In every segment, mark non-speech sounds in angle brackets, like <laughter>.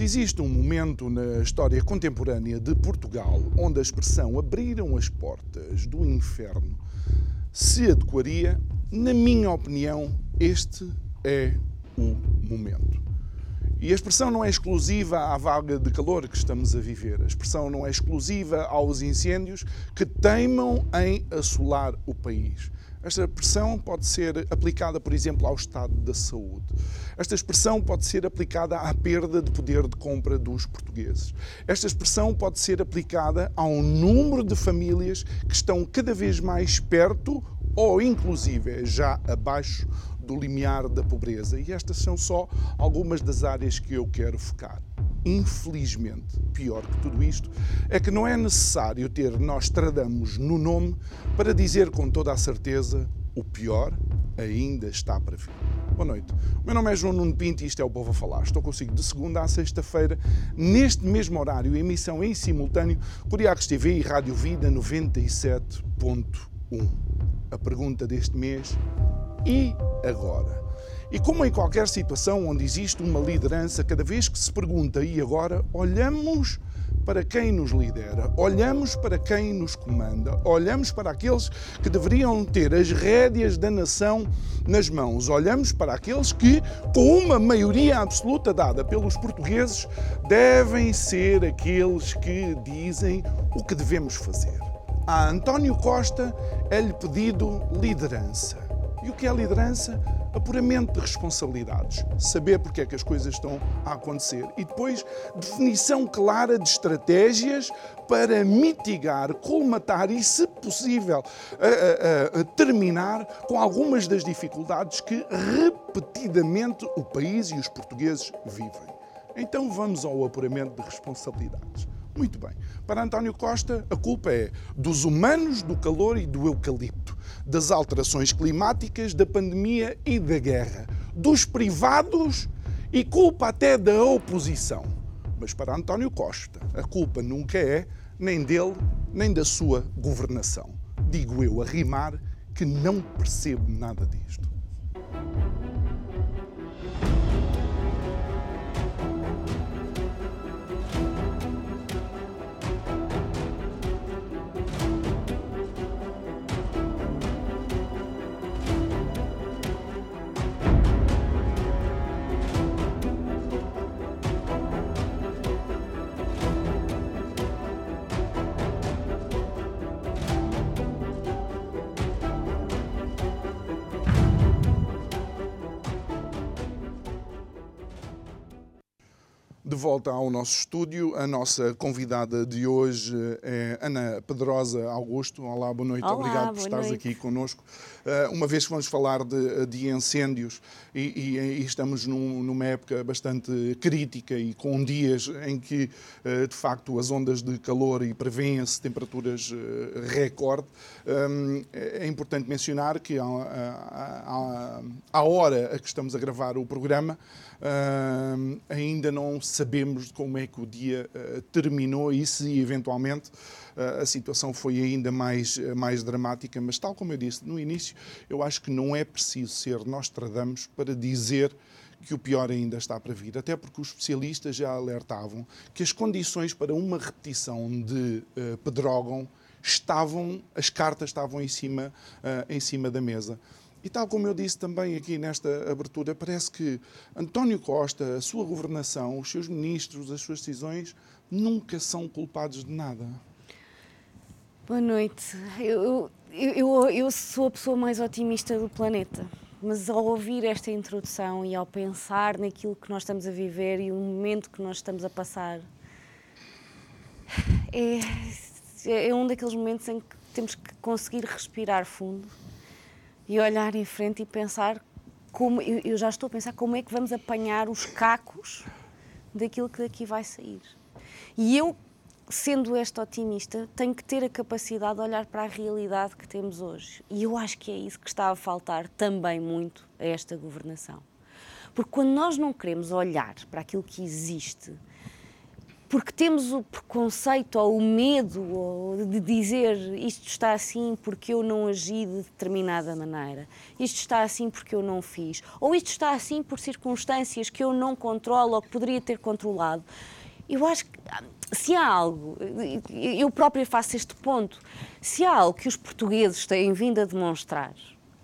Se existe um momento na história contemporânea de Portugal onde a expressão abriram as portas do inferno se adequaria, na minha opinião, este é o momento. E a expressão não é exclusiva à vaga de calor que estamos a viver. A expressão não é exclusiva aos incêndios que teimam em assolar o país. Esta expressão pode ser aplicada, por exemplo, ao estado da saúde. Esta expressão pode ser aplicada à perda de poder de compra dos portugueses. Esta expressão pode ser aplicada ao número de famílias que estão cada vez mais perto ou, inclusive, já abaixo do limiar da pobreza. E estas são só algumas das áreas que eu quero focar infelizmente, pior que tudo isto, é que não é necessário ter nós tradamos no nome para dizer com toda a certeza o pior ainda está para vir. Boa noite. O meu nome é João Nuno Pinto e isto é o Povo a Falar. Estou consigo de segunda a sexta-feira, neste mesmo horário, emissão em simultâneo, Curiacos TV e Rádio Vida 97.1. A pergunta deste mês, e agora? E como em qualquer situação onde existe uma liderança, cada vez que se pergunta e agora, olhamos para quem nos lidera, olhamos para quem nos comanda, olhamos para aqueles que deveriam ter as rédeas da nação nas mãos, olhamos para aqueles que, com uma maioria absoluta dada pelos portugueses, devem ser aqueles que dizem o que devemos fazer. A António Costa é-lhe pedido liderança. E o que é liderança? apuramento de responsabilidades, saber porque é que as coisas estão a acontecer e depois definição clara de estratégias para mitigar, colmatar e, se possível, a, a, a terminar com algumas das dificuldades que repetidamente o país e os portugueses vivem. Então vamos ao apuramento de responsabilidades. Muito bem. Para António Costa, a culpa é dos humanos, do calor e do eucalipto das alterações climáticas, da pandemia e da guerra, dos privados e culpa até da oposição. Mas para António Costa, a culpa nunca é nem dele, nem da sua governação. Digo eu a rimar que não percebo nada disto. Volta ao nosso estúdio, a nossa convidada de hoje é Ana Pedrosa Augusto. Olá, boa noite, Olá, obrigado por estares noite. aqui connosco. Eh, Uma vez que vamos falar de, de incêndios e, e- e estamos num- numa época bastante crítica e com dias em que, eh, de facto, as ondas de calor e prevêem-se temperaturas eh, recorde, hum, é importante mencionar que à hora a que estamos a gravar o programa, hum, ainda não sabemos como é que o dia eh, terminou e se eventualmente eh, a situação foi ainda mais, eh, mais dramática. Mas, tal como eu disse no início, eu acho que não é preciso ser Nostradamus para dizer que o pior ainda está para vir, até porque os especialistas já alertavam que as condições para uma repetição de eh, Pedrógão estavam, as cartas estavam em cima, em cima da mesa. E tal como eu disse também aqui nesta abertura, parece que António Costa, a sua governação, os seus ministros, as suas decisões, nunca são culpados de nada. Boa noite. Eu, eu, eu, eu sou a pessoa mais otimista do planeta, mas ao ouvir esta introdução e ao pensar naquilo que nós estamos a viver e o momento que nós estamos a passar, é, é um daqueles momentos em que temos que conseguir respirar fundo e olhar em frente e pensar como, eu, já estou a pensar como é que vamos apanhar os cacos daquilo que daqui vai sair. E eu, sendo esta otimista, tenho que ter a capacidade de olhar para a realidade que temos hoje. E eu acho que é isso que está a faltar também muito a esta governação. Porque quando nós não queremos olhar para aquilo que existe, porque temos o preconceito ou o medo ou de dizer isto está assim porque eu não agi de determinada maneira, isto está assim porque eu não fiz, ou isto está assim por circunstâncias que eu não controlo ou que poderia ter controlado. Eu acho que se há algo, eu própria faço este ponto, se há algo que os portugueses têm vindo a demonstrar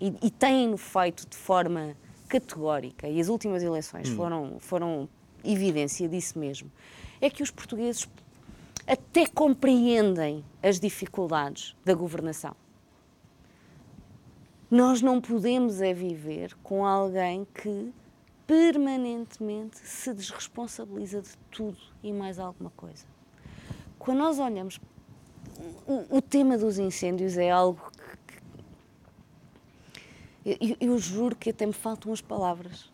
e, e têm feito de forma categórica, e as últimas eleições hum. foram, foram evidência disso mesmo, é que os portugueses até compreendem as dificuldades da governação. Nós não podemos é viver com alguém que permanentemente se desresponsabiliza de tudo e mais alguma coisa. Quando nós olhamos, o, o tema dos incêndios é algo que, que eu, eu juro que até me faltam as palavras,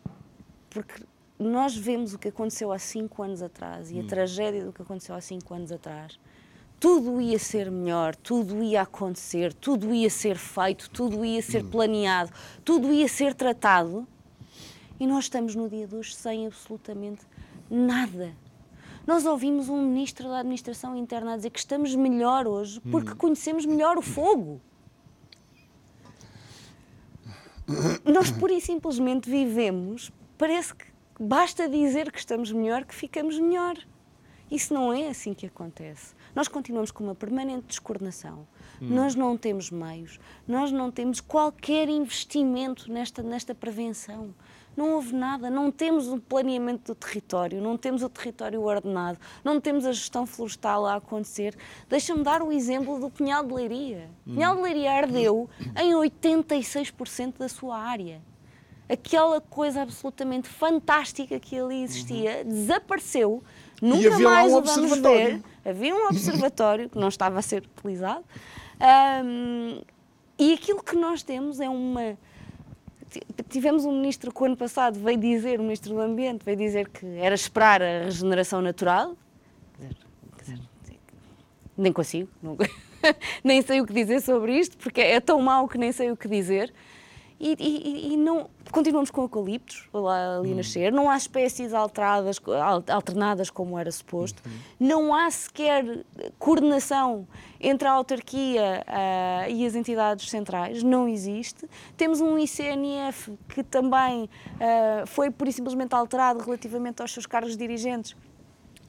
porque nós vemos o que aconteceu há cinco anos atrás e a hum. tragédia do que aconteceu há cinco anos atrás, tudo ia ser melhor, tudo ia acontecer, tudo ia ser feito, tudo ia ser hum. planeado, tudo ia ser tratado. E nós estamos no dia de hoje sem absolutamente nada. Nós ouvimos um ministro da Administração Interna a dizer que estamos melhor hoje porque hum. conhecemos melhor o fogo. Nós, por e simplesmente, vivemos, parece que basta dizer que estamos melhor que ficamos melhor. Isso não é assim que acontece. Nós continuamos com uma permanente descoordenação. Hum. Nós não temos meios, nós não temos qualquer investimento nesta, nesta prevenção. Não houve nada, não temos um planeamento do território, não temos o território ordenado, não temos a gestão florestal a acontecer. Deixa-me dar o exemplo do Pinhal de Leiria. Hum. Pinhal de Leiria ardeu em 86% da sua área aquela coisa absolutamente fantástica que ali existia uhum. desapareceu, nunca mais um o vamos ver. Havia um <laughs> observatório que não estava a ser utilizado. Um, e aquilo que nós temos é uma. Tivemos um ministro que o ano passado veio dizer, o ministro do Ambiente, veio dizer que era esperar a regeneração natural. nem consigo, não, <laughs> nem sei o que dizer sobre isto, porque é tão mau que nem sei o que dizer e, e, e não continuamos com eucaliptos lá ali hum. nascer, não há espécies alteradas, alternadas como era suposto, uhum. não há sequer coordenação entre a autarquia uh, e as entidades centrais, não existe. Temos um ICNF que também uh, foi por simplesmente alterado relativamente aos seus cargos dirigentes,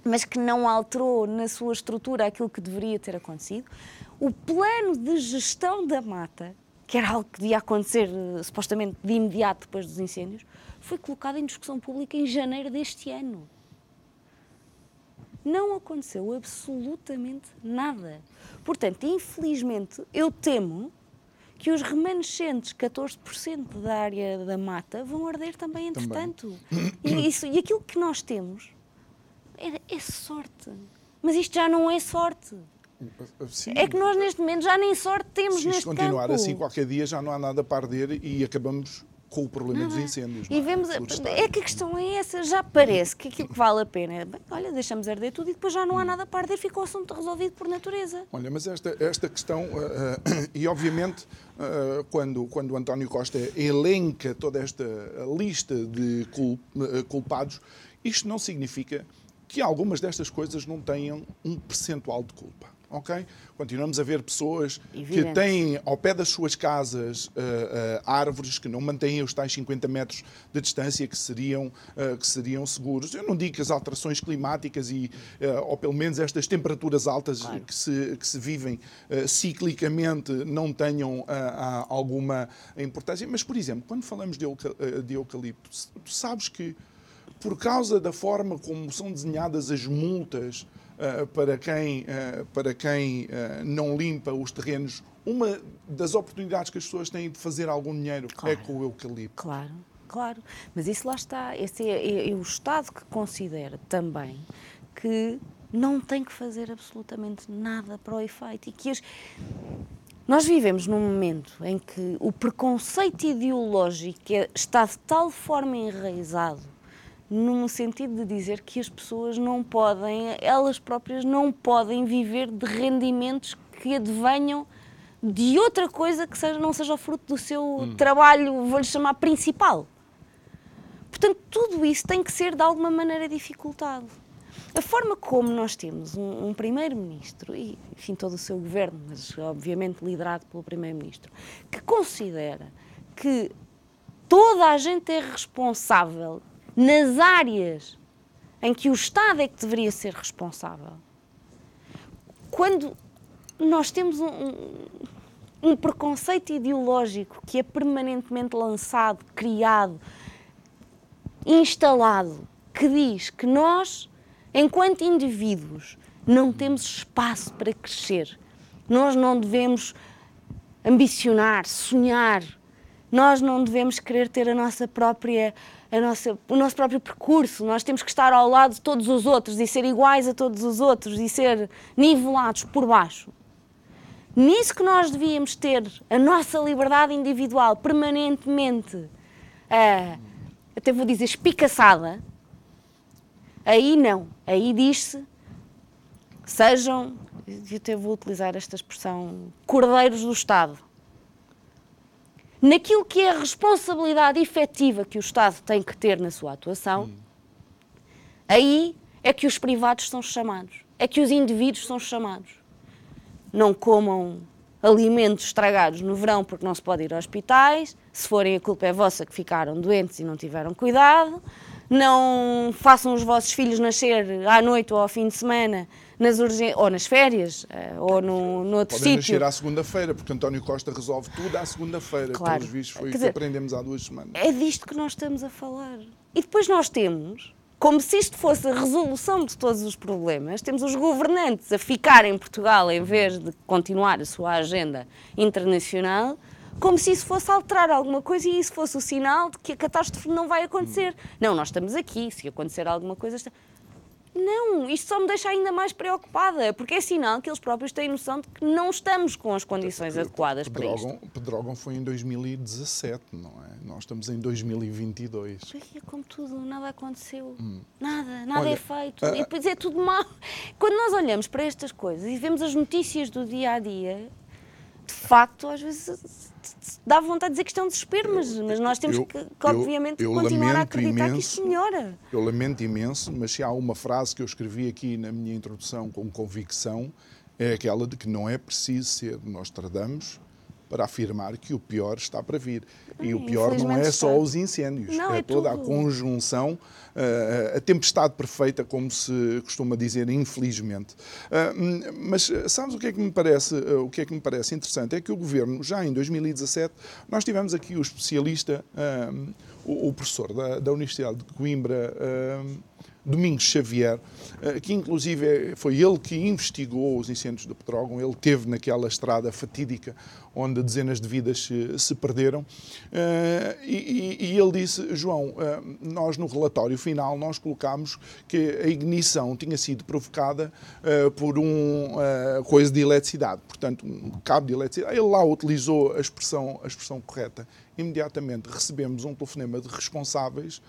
mas que não alterou na sua estrutura aquilo que deveria ter acontecido. O plano de gestão da mata que era algo que devia acontecer eh, supostamente de imediato depois dos incêndios, foi colocado em discussão pública em janeiro deste ano. Não aconteceu absolutamente nada. Portanto, infelizmente, eu temo que os remanescentes 14% da área da mata vão arder também entretanto. Também. E, isso, e aquilo que nós temos é, é sorte. Mas isto já não é sorte. Sim. É que nós neste momento já nem sorte temos Se neste continuar campo. assim, qualquer dia já não há nada para arder e acabamos com o problema dos incêndios. E é? vemos, é que a questão é essa, já parece que aquilo que vale a pena é, bem, olha, deixamos arder tudo e depois já não há hum. nada para arder, fica o assunto resolvido por natureza. Olha, mas esta, esta questão, uh, uh, <coughs> e obviamente uh, quando, quando António Costa elenca toda esta lista de culpados, isto não significa que algumas destas coisas não tenham um percentual de culpa ok? Continuamos a ver pessoas Evidente. que têm ao pé das suas casas uh, uh, árvores que não mantêm os tais 50 metros de distância que seriam, uh, que seriam seguros. Eu não digo que as alterações climáticas e, ou pelo menos estas temperaturas altas claro. que, se, que se vivem ciclicamente não tenham alguma importância, mas, por exemplo, quando falamos de, de eucalipto, tu sabes que por causa da forma como são desenhadas as multas para quem, uh, para quem uh, não limpa os terrenos, uma das oportunidades que as pessoas têm de fazer algum dinheiro é claro. é com o eucalipto. Claro, claro. Mas isso lá está. Esse é, é, é o Estado que considera também que não tem que fazer absolutamente nada para o efeito e que as Nós vivemos num momento em que o preconceito ideológico é, está de tal forma enraizado num sentido de dizer que as pessoas não podem, elas próprias não podem viver de rendimentos que advenham de outra coisa que seja, não seja o fruto do seu hum. trabalho, vou-lhe chamar principal. Portanto, tudo isso tem que ser de alguma maneira dificultado. A forma como nós temos um, um primeiro-ministro, e enfim, todo o seu governo, mas obviamente liderado pelo primeiro-ministro, que considera que toda a gente é responsável nas áreas em que o Estado é que deveria ser responsável. Quando nós temos um, um, preconceito ideológico que é permanentemente lançado, criado, instalado, que diz que nós, enquanto indivíduos, não temos espaço para crescer. Nós não devemos ambicionar, sonhar. Nós não devemos querer ter a nossa própria, nossa, o nosso próprio percurso. Nós temos que estar ao lado de todos os outros e ser iguais a todos os outros e ser nivelados por baixo. Nisso que nós devíamos ter a nossa liberdade individual permanentemente, uh, até vou dizer, espicaçada, aí não. Aí diz-se, sejam, eu até vou utilizar esta expressão, cordeiros do Estado. Naquilo que é a responsabilidade efetiva que o Estado tem que ter na sua atuação, hum. aí é que os privados são chamados, é que os indivíduos são chamados não comam alimentos estragados no verão porque não se pode ir a hospitais, se forem a culpa é vossa que ficaram doentes e não tiveram cuidado, não façam os vossos filhos nascer à noite ou ao fim de semana nas ou nas férias, eh, ou no, no outro Podem sítio. nascer à segunda-feira, porque António Costa resolve tudo à segunda-feira. Claro. Pelos vistos foi o que aprendemos há duas semanas. É disto que nós estamos a falar. E depois nós temos como se isto fosse a resolução de todos os problemas, temos os governantes a ficar em Portugal em vez de continuar a sua agenda internacional, como se isso fosse alterar alguma coisa e isso fosse o sinal de que a catástrofe não vai acontecer. Não, nós estamos aqui, se acontecer alguma coisa. Está... Não, isto só me deixa ainda mais preocupada, porque é sinal que eles próprios têm noção de que não estamos com as condições adequadas Pedrógão, para isto. Pedrógão foi em 2017, não é? Nós estamos em 2022. É como tudo, nada aconteceu. Hum. Nada, nada Olha, é feito. E depois é tudo mal. Quando nós olhamos para estas coisas e vemos as notícias do dia a dia, de facto, às vezes dá vontade de dizer que isto é um desespero, mas, mas nós temos eu, que, que, obviamente, eu, eu continuar a acreditar imenso, que isto melhora. Eu lamento imenso, mas se há uma frase que eu escrevi aqui na minha introdução com convicção, é aquela de que não é preciso ser Nostradamus para afirmar que o pior está para vir. E o pior não é só os incêndios, não, é, é, toda tudo. a conjunção, uh, a tempestade perfeita, como se costuma dizer, infelizmente. Uh, mas sabes o que é que me parece, uh, o que é que me parece interessante? É que o governo, já em 2017, nós tivemos aqui o especialista, o, o, professor da, da Universidade de Coimbra, Domingos Xavier, eh, que inclusive foi ele que investigou os incêndios do Petrógão, ele teve naquela estrada fatídica onde dezenas de vidas se, perderam, eh, e, ele disse, João, eh, nós no relatório final nós colocámos que a ignição tinha sido provocada por um coisa de eletricidade, portanto um cabo de eletricidade, ele lá utilizou a expressão, a expressão correta, imediatamente recebemos um telefonema de responsáveis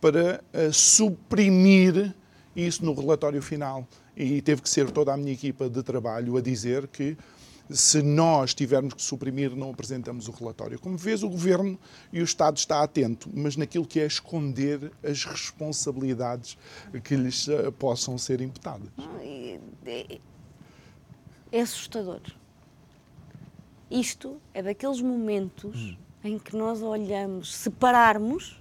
para uh, suprimir isso no relatório final. E teve que ser toda a minha equipa de trabalho a dizer que se nós tivermos que suprimir, não apresentamos o relatório. Como vês, o Governo e o Estado está atento, mas naquilo que é esconder as responsabilidades que lhes uh, possam ser imputadas. É, é assustador. Isto é daqueles momentos hum. em que nós olhamos, separarmos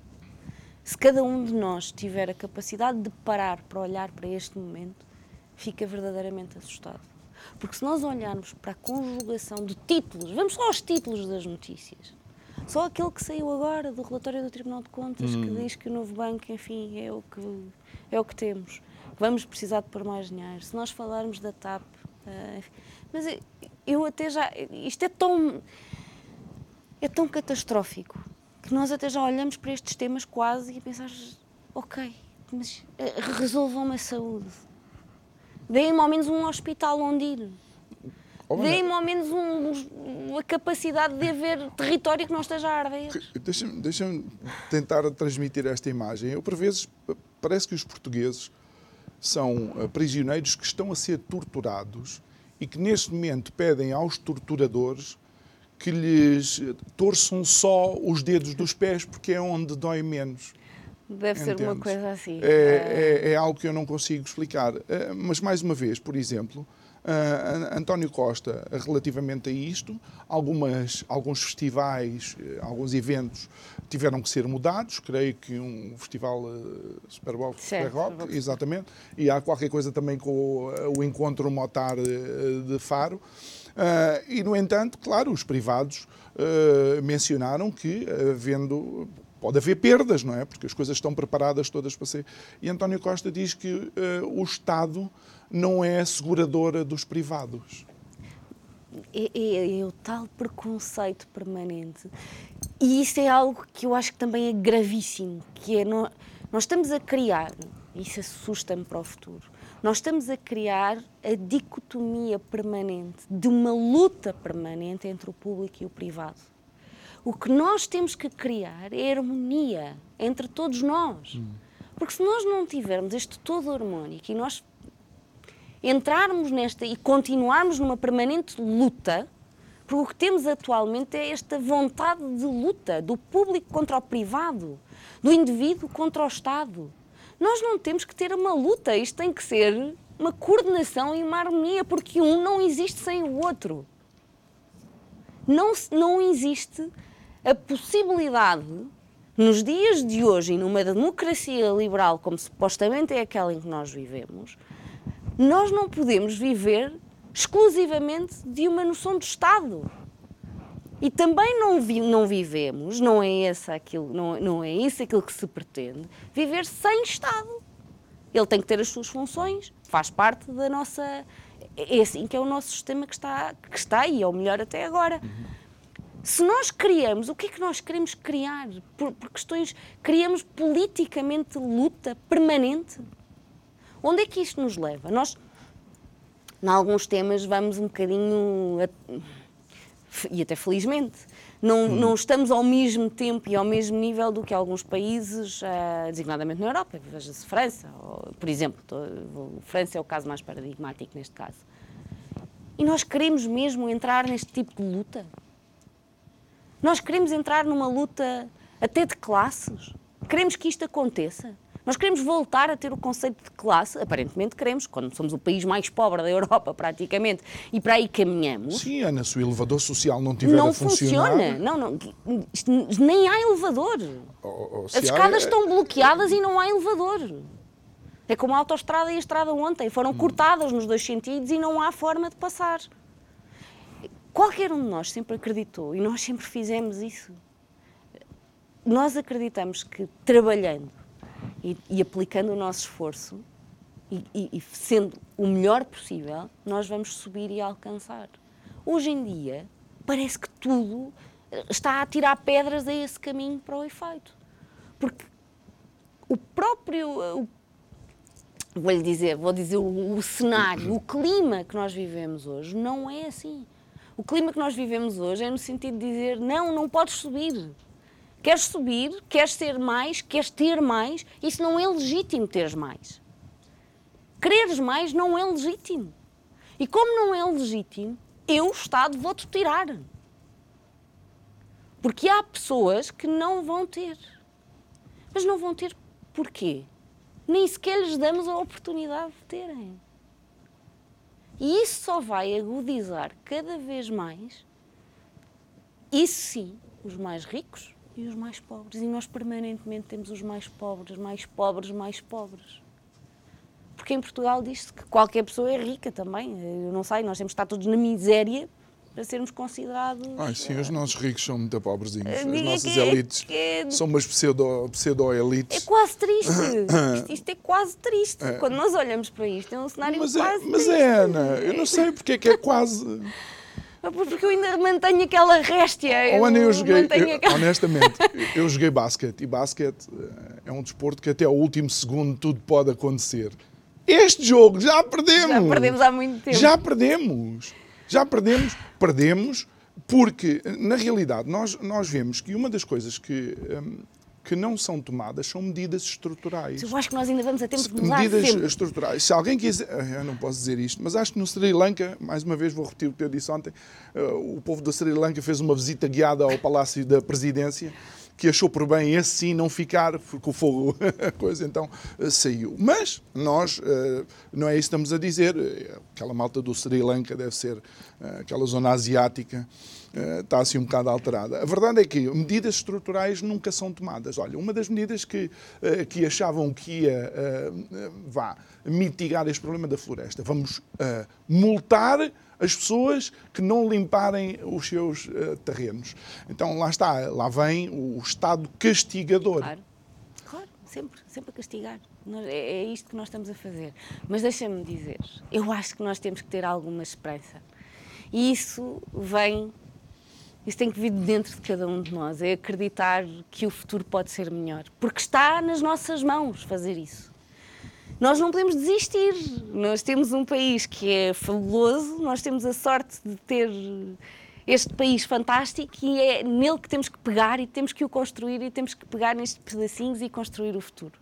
se cada um de nós tiver a capacidade de parar para olhar para este momento, fica verdadeiramente assustado. Porque se nós olharmos para a conjugação de títulos, vamos só aos títulos das notícias. Só aquele que saiu agora do relatório do Tribunal de Contas hum. que diz que o novo banco, enfim, é o que, é o que temos. Vamos precisar de pôr mais dinheiro. Se nós falarmos da TAP. Uh, mas eu até já. Isto é tão. É tão catastrófico que nós até já olhamos para estes temas quase e pensamos, ok, mas eh, resolvam a saúde. Deem-me ao menos um hospital onde ir. Deem-me ao menos um, a capacidade de haver território que não esteja a arder. Deixa-me deixa tentar transmitir esta imagem. Eu, por vezes, parece que os portugueses são eh, prisioneiros que estão a ser torturados e que neste momento pedem aos torturadores que lhes torçam só os dedos dos pés porque é onde dói menos. Deve Entendes? ser uma coisa assim. É, é, é, algo que eu não consigo explicar. Eh, mas, mais uma vez, por exemplo, Uh, António Costa, relativamente a isto, algumas, alguns festivais, eh, alguns eventos tiveram que ser mudados. Creio que um festival uh, Super Bowl, Super Rock, exatamente, e há qualquer coisa também com o, o encontro Motar de Faro. Uh, e, no entanto, claro, os privados mencionaram que, havendo pode haver perdas, não é? Porque as coisas estão preparadas todas para ser. E António Costa diz que uh, o Estado não é seguradora dos privados. É, é, é, o tal preconceito permanente. E isso é algo que eu acho que também é gravíssimo, que é nós, nós estamos a criar, isso assusta-me para o futuro, nós estamos a criar a dicotomia permanente de uma luta permanente entre o público e o privado. O que nós temos que criar é harmonia entre todos nós. Hum. Porque se nós não tivermos este todo harmónico e nós entrarmos nesta e continuarmos numa permanente luta, porque o que temos atualmente é esta vontade de luta do público contra o privado, do indivíduo contra o Estado. Nós não temos que ter uma luta, isto tem que ser uma coordenação e uma harmonia, porque um não existe sem o outro. Não, não existe a possibilidade, nos dias de hoje e numa democracia liberal como supostamente é aquela em que nós vivemos, nós não podemos viver exclusivamente de uma noção de Estado. E também não, vi, não vivemos, não é, esse aquilo, não, não é isso aquilo que se pretende, viver sem Estado. Ele tem que ter as suas funções, faz parte da nossa. É assim que é o nosso sistema que está, que está aí, é o melhor até agora. Se nós criamos, o que é que nós queremos criar? Por, por questões. Criamos politicamente luta permanente? Onde é que isto nos leva? Nós, em alguns temas, vamos um bocadinho. E até felizmente, não, hum. não estamos ao mesmo tempo e ao mesmo nível do que alguns países, uh, designadamente na Europa, veja-se França, ou, por exemplo, tô, França é o caso mais paradigmático neste caso. E nós queremos mesmo entrar neste tipo de luta? Nós queremos entrar numa luta até de classes? Queremos que isto aconteça? Nós queremos voltar a ter o conceito de classe, aparentemente queremos, quando somos o país mais pobre da Europa, praticamente, e para aí caminhamos. Sim, Ana, se o elevador social não tiver não a funcionar... Não funciona, não, não, nem há elevador. Oh, oh, As escadas há... É- estão bloqueadas e não há elevador. É como a autoestrada e a estrada ontem, foram hum. cortadas nos dois sentidos e não há forma de passar. Qualquer um de nós sempre acreditou, e nós sempre fizemos isso. Nós acreditamos que trabalhando e, e aplicando o nosso esforço e, e, e sendo o melhor possível, nós vamos subir e alcançar. Hoje em dia, parece que tudo eh, está a tirar pedras a esse caminho para o efeito. Porque o próprio, eh, vou lhe dizer, vou dizer o, o, cenário, o clima que nós vivemos hoje não é assim. O clima que nós vivemos hoje é no sentido de dizer não, não podes subir. Queres subir, queres ser mais, queres ter mais, isso não é legítimo teres mais. Quereres mais não é legítimo. E como não é legítimo, eu, Estado, vou-te tirar. Porque há pessoas que não vão ter. Mas não vão ter porquê? Nem sequer lhes damos a oportunidade de terem. E isso só vai agudizar cada vez mais, isso sim, os mais ricos, e os mais pobres. E nós permanentemente temos os mais pobres, mais pobres, mais pobres. Porque em Portugal diz-se que qualquer pessoa é rica também. Eu não sei, nós temos que estar todos na miséria para sermos considerados. Ai, sim, os nossos ricos são muito pobrezinhos. As nossas é, elites é, são umas pseudo-elites. Pseudo é quase triste. <coughs> isto, isto, é quase triste. É. Quando nós olhamos para isto, é um cenário mas é, quase é, Mas triste. é, Ana, eu não sei porque é que é quase. <laughs> Porque eu ainda mantenho aquela réstia. Ana, eu joguei, eu, aquela... honestamente, <laughs> eu joguei basquete e basquete eh, é um desporto que até ao último segundo tudo pode acontecer. Este jogo já perdemos. Já perdemos há muito tempo. Já perdemos. Já perdemos, perdemos, porque, na realidade, nós, nós vemos que uma das coisas que, hum, que não são tomadas são medidas estruturais. Eu acho que nós ainda vamos a tempo de mudar Medidas sempre. estruturais. Se alguém quiser. Eu não posso dizer isto, mas acho que no Sri Lanka, mais uma vez vou repetir o que eu disse ontem, eh, o povo do Sri Lanka fez uma visita guiada ao Palácio da Presidência que achou por bem esse sim não ficar, porque o fogo, <laughs> coisa então eh, saiu. Mas nós, eh, não é isso que estamos a dizer, aquela malta do Sri Lanka deve ser aquela zona asiática, está assim um bocado alterada. A verdade é que medidas estruturais nunca são tomadas. Olha, uma das medidas que, que achavam que ia vá, mitigar este problema da floresta, vamos multar as pessoas que não limparem os seus uh, terrenos. Então lá está, lá vem o Estado castigador. Claro, claro, sempre, sempre a castigar. É, é isto que nós estamos a fazer. Mas deixa-me dizer, eu acho que nós temos que ter alguma esperança. E isso vem, isso tem que vir de dentro de cada um de nós, é acreditar que o futuro pode ser melhor. Porque está nas nossas mãos fazer isso nós não podemos desistir. Nós temos um país que é fabuloso, nós temos a sorte de ter este país fantástico e é nele que temos que pegar e temos que o construir e temos que pegar nestes pedacinhos e construir o futuro.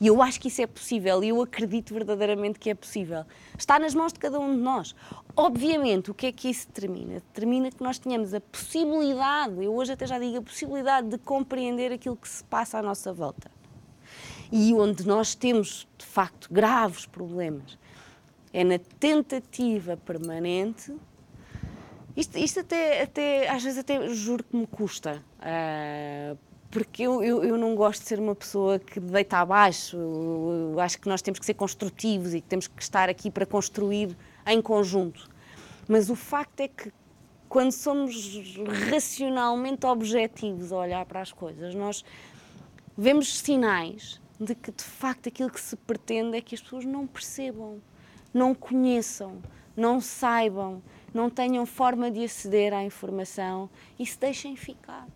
E eu acho que isso é possível e eu acredito verdadeiramente que é possível. Está nas mãos de cada um de nós. Obviamente, o que é que isso determina? Determina que nós tenhamos a possibilidade, eu hoje até já digo a possibilidade de compreender aquilo que se passa à nossa volta e onde nós temos, de facto, graves problemas, é na tentativa permanente. Isto, isto até, até, às vezes, até juro que me custa. Uh, porque eu, eu, eu, não gosto de ser uma pessoa que deita abaixo. Eu, eu acho que nós temos que ser construtivos e que temos que estar aqui para construir em conjunto. Mas o facto é que, quando somos racionalmente objetivos a olhar para as coisas, nós vemos sinais de que de facto aquilo que se pretende é que as pessoas não percebam, não conheçam, não saibam, não tenham forma de aceder à informação e se deixem ficar.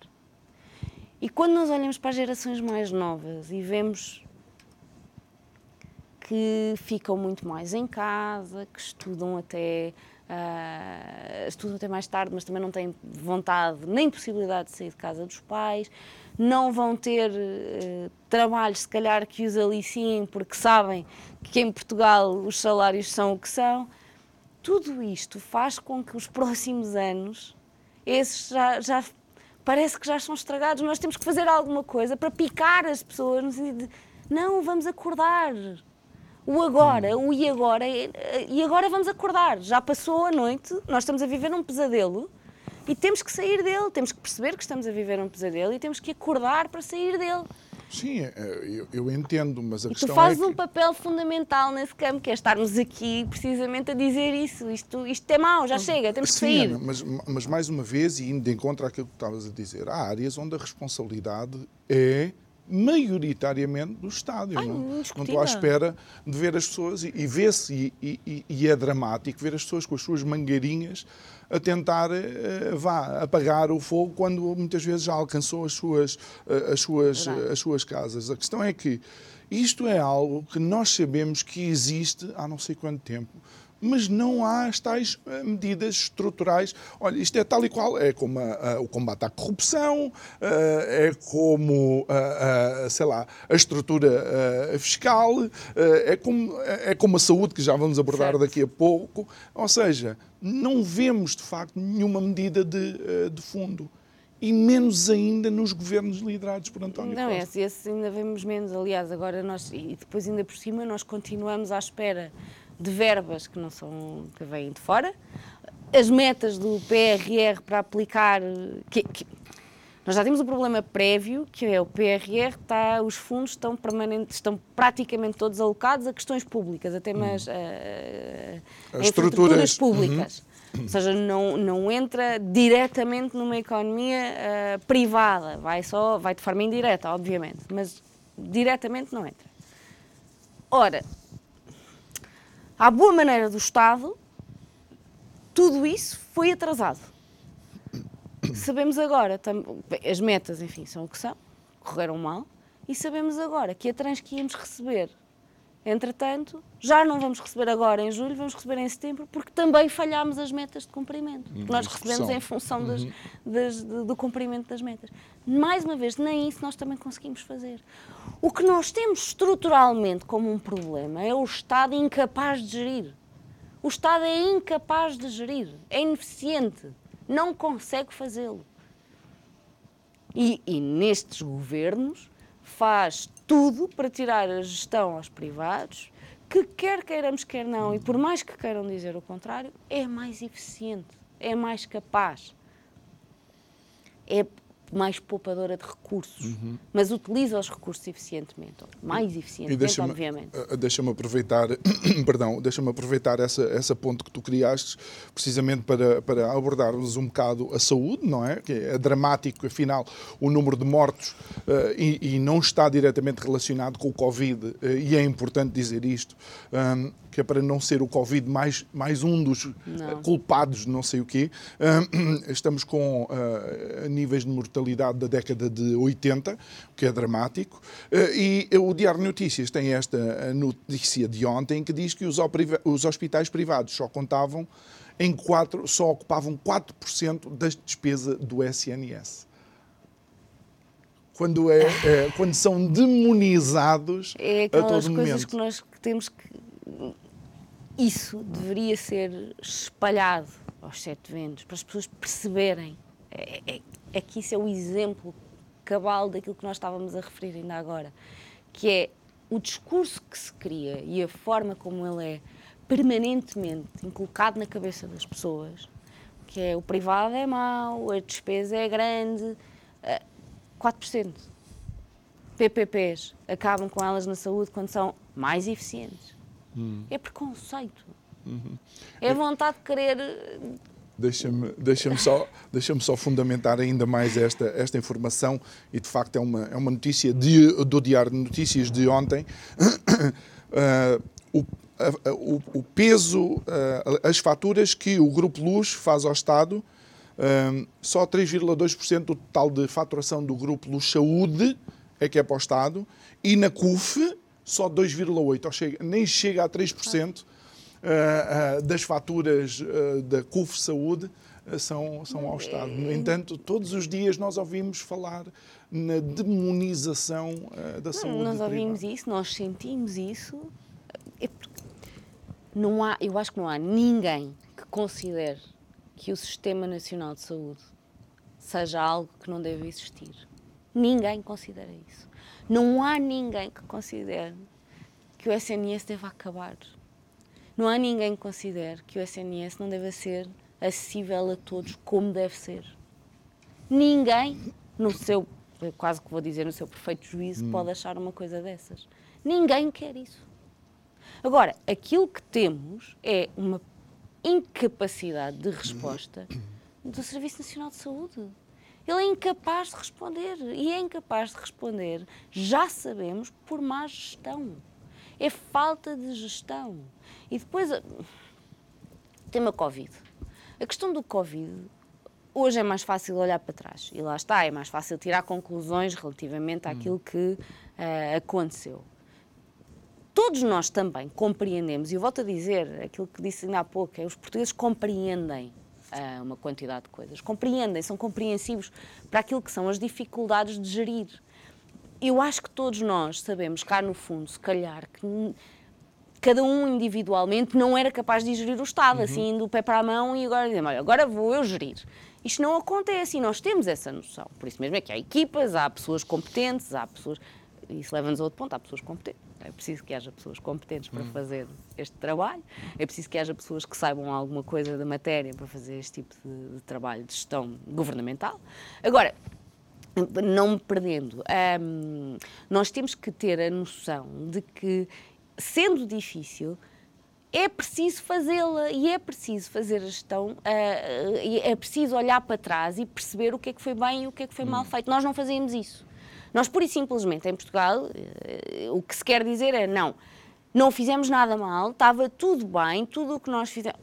E quando nós olhamos para as gerações mais novas e vemos que ficam muito mais em casa, que estudam até uh, estudam até mais tarde, mas também não têm vontade nem possibilidade de sair de casa dos pais, não vão ter uh, trabalhos, se calhar, que os aliciem, porque sabem que em Portugal os salários são o que são. Tudo isto faz com que os próximos anos, esses já, já parece que já estão estragados. Nós temos que fazer alguma coisa para picar as pessoas no sentido de não, vamos acordar. O agora, o e agora, e agora vamos acordar. Já passou a noite, nós estamos a viver um pesadelo e temos que sair dele, temos que perceber que estamos a viver um pesadelo e temos que acordar para sair dele. Sim, é, eu, eu entendo, mas a e questão tu fazes é que... um papel fundamental nesse campo, que é estarmos aqui precisamente a dizer isso. Isto, isto é mau, já chega, temos Sim, que sair. Ana, mas, mas mais uma vez, e indo de encontro àquilo que estavas a dizer, há áreas onde a responsabilidade é maioritariamente do Estado. Ai, não, não indiscutível. estou à espera de ver as pessoas, e, e vê-se, e, e, e é dramático, ver as pessoas com as suas mangueirinhas a tentar uh, vá, apagar o fogo quando muitas vezes já alcançou as suas, uh, as, suas, as suas casas. A questão é que isto é algo que nós sabemos que existe há não sei quanto tempo mas não há as tais eh, medidas estruturais. Olha, isto é tal e qual, é como a, a, o combate à corrupção, eh, é como, a, sei lá, a estrutura eh, fiscal, é como, é como a saúde, que já vamos abordar certo. daqui a pouco. Ou seja, não vemos, de facto, nenhuma medida de, de fundo e menos ainda nos governos liderados por António não, Costa. Não, esse ainda vemos menos. Aliás, agora nós, e depois ainda por cima, nós continuamos à espera de verbas que não são que vêm de fora, as metas do PRR para aplicar que, que, nós já temos um problema prévio, que é o PRR, está, os fundos estão, permanentes, estão praticamente todos alocados a questões públicas, até mais uhum. a, a, a estruturas públicas. Uhum. Ou seja, não, não entra diretamente numa economia uh, privada, vai só, vai de forma indireta, obviamente, mas diretamente não entra. Ora, à boa maneira do Estado, tudo isso foi atrasado. Sabemos agora, as metas, enfim, são o que são, correram mal, e sabemos agora que a trans que íamos receber Entretanto, já não vamos receber agora em julho, vamos receber em setembro, porque também falhámos as metas de cumprimento. Hum, nós recebemos em função das, uhum. das, do cumprimento das metas. Mais uma vez, nem isso nós também conseguimos fazer. O que nós temos estruturalmente como um problema é o Estado incapaz de gerir. O Estado é incapaz de gerir, é ineficiente, não consegue fazê-lo. E, e nestes governos faz tudo para tirar a gestão aos privados, que quer queiramos, quer não, e por mais que queiram dizer o contrário, é mais eficiente, é mais capaz. É mais poupadora de recursos, uhum. mas utiliza os recursos eficientemente, mais eficientemente, deixa obviamente. Eh, deixa-me aproveitar, <coughs> perdão, deixa-me aproveitar essa, essa ponte que tu criaste, precisamente para, para abordarmos um bocado a saúde, não é? Que é dramático, afinal, o número de mortos uh, e, e, não está diretamente relacionado com o Covid, uh, e é importante dizer isto. Um, que é para não ser o Covid mais, mais um dos não. culpados de não sei o quê. <clears throat> Estamos com uh, níveis de mortalidade da década de 80, o que é dramático. Uh, e o Diário de Notícias tem esta notícia de ontem que diz que os, os hospitais privados só contavam em quatro, só ocupavam 4% da despesa do SNS quando, é, é, quando são demonizados é a todo momento. coisas que nós temos que isso deveria ser espalhado aos sete ventos, para as pessoas perceberem. É, é, é, que isso é o exemplo cabal daquilo que nós estávamos a referir ainda agora, que é o discurso que se cria e a forma como ele é permanentemente inculcado na cabeça das pessoas, que é o privado é mau, a despesa é grande, 4%. PPPs acabam com elas na saúde quando são mais eficientes. Hum. É preconceito. Uhum. É vontade de querer. Deixa-me deixa só, deixa só fundamentar ainda mais esta, esta informação, e de facto é uma, é uma notícia de, do Diário de Notícias de ontem. Uh, <coughs> o, a, o, o, peso, uh, as faturas que o Grupo Luz faz ao Estado, uh, só 3,2% do total de faturação do Grupo Luz Saúde é que é para o Estado, e na CUF, só 2,8%, nem chega a 3% uh, uh, das faturas uh, da CUF Saúde uh, são, são ao Estado. No entanto, todos os dias nós ouvimos falar na demonização uh, da saúde. Nós ouvimos isso, nós sentimos isso. É não há, eu acho que não há ninguém que considere que o Sistema Nacional de Saúde seja algo que não deve existir. Ninguém considera isso. Não há ninguém que considere que o SNS deva acabar. Não há ninguém que considere que o SNS não deva ser acessível a todos como deve ser. Ninguém, no seu, quase que vou dizer, no seu perfeito juízo, hum. pode achar uma coisa dessas. Ninguém quer isso. Agora, aquilo que temos é uma incapacidade de resposta do Serviço Nacional de Saúde. Ele é incapaz de responder. E é incapaz de responder, já sabemos, por má gestão. É falta de gestão. E depois, tema Covid. A questão do Covid, hoje é mais fácil olhar para trás. E lá está, é mais fácil tirar conclusões relativamente àquilo hum. que uh, aconteceu. Todos nós também compreendemos, e eu volto a dizer aquilo que disse ainda há pouco, é os portugueses compreendem uh, uma quantidade de coisas. Compreendem, são compreensivos para aquilo que são as dificuldades de gerir. Eu acho que todos nós sabemos, cá no fundo, se calhar, que cada um individualmente não era capaz de gerir o Estado, uhum. assim, do pé para a mão e agora dizem, olha, agora vou eu gerir. Isto não acontece e nós temos essa noção. Por isso mesmo é que há equipas, há pessoas competentes, há pessoas. Isso leva-nos a outro ponto, há pessoas competentes. É preciso que haja pessoas competentes para hum. fazer este trabalho, é preciso que haja pessoas que saibam alguma coisa da matéria para fazer este tipo de, de trabalho de gestão governamental. Agora, não me perdendo, hum, nós temos que ter a noção de que, sendo difícil, é preciso fazê-la e é preciso fazer a gestão, uh, é preciso olhar para trás e perceber o que é que foi bem e o que é que foi hum. mal feito. Nós não fazemos isso. Nós, pura e simplesmente, em Portugal, eh, o que se quer dizer é não, não fizemos nada mal, estava tudo bem, tudo o que nós fizemos.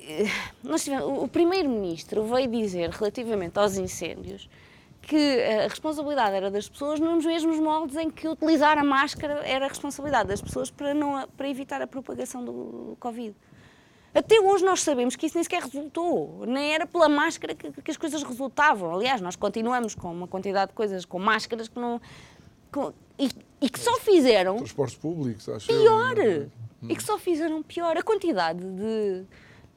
Eh, o primeiro-ministro veio dizer relativamente aos incêndios que a responsabilidade era das pessoas nos mesmos moldes em que utilizar a máscara era a responsabilidade das pessoas para, não, para evitar a propagação do Covid. Até hoje nós sabemos que isso nem sequer resultou, nem era pela máscara que, que as coisas resultavam. Aliás, nós continuamos com uma quantidade de coisas com máscaras que não. Com, e, e, que só fizeram. Transportes públicos, acho Pior! Eu, e que só fizeram pior. A quantidade de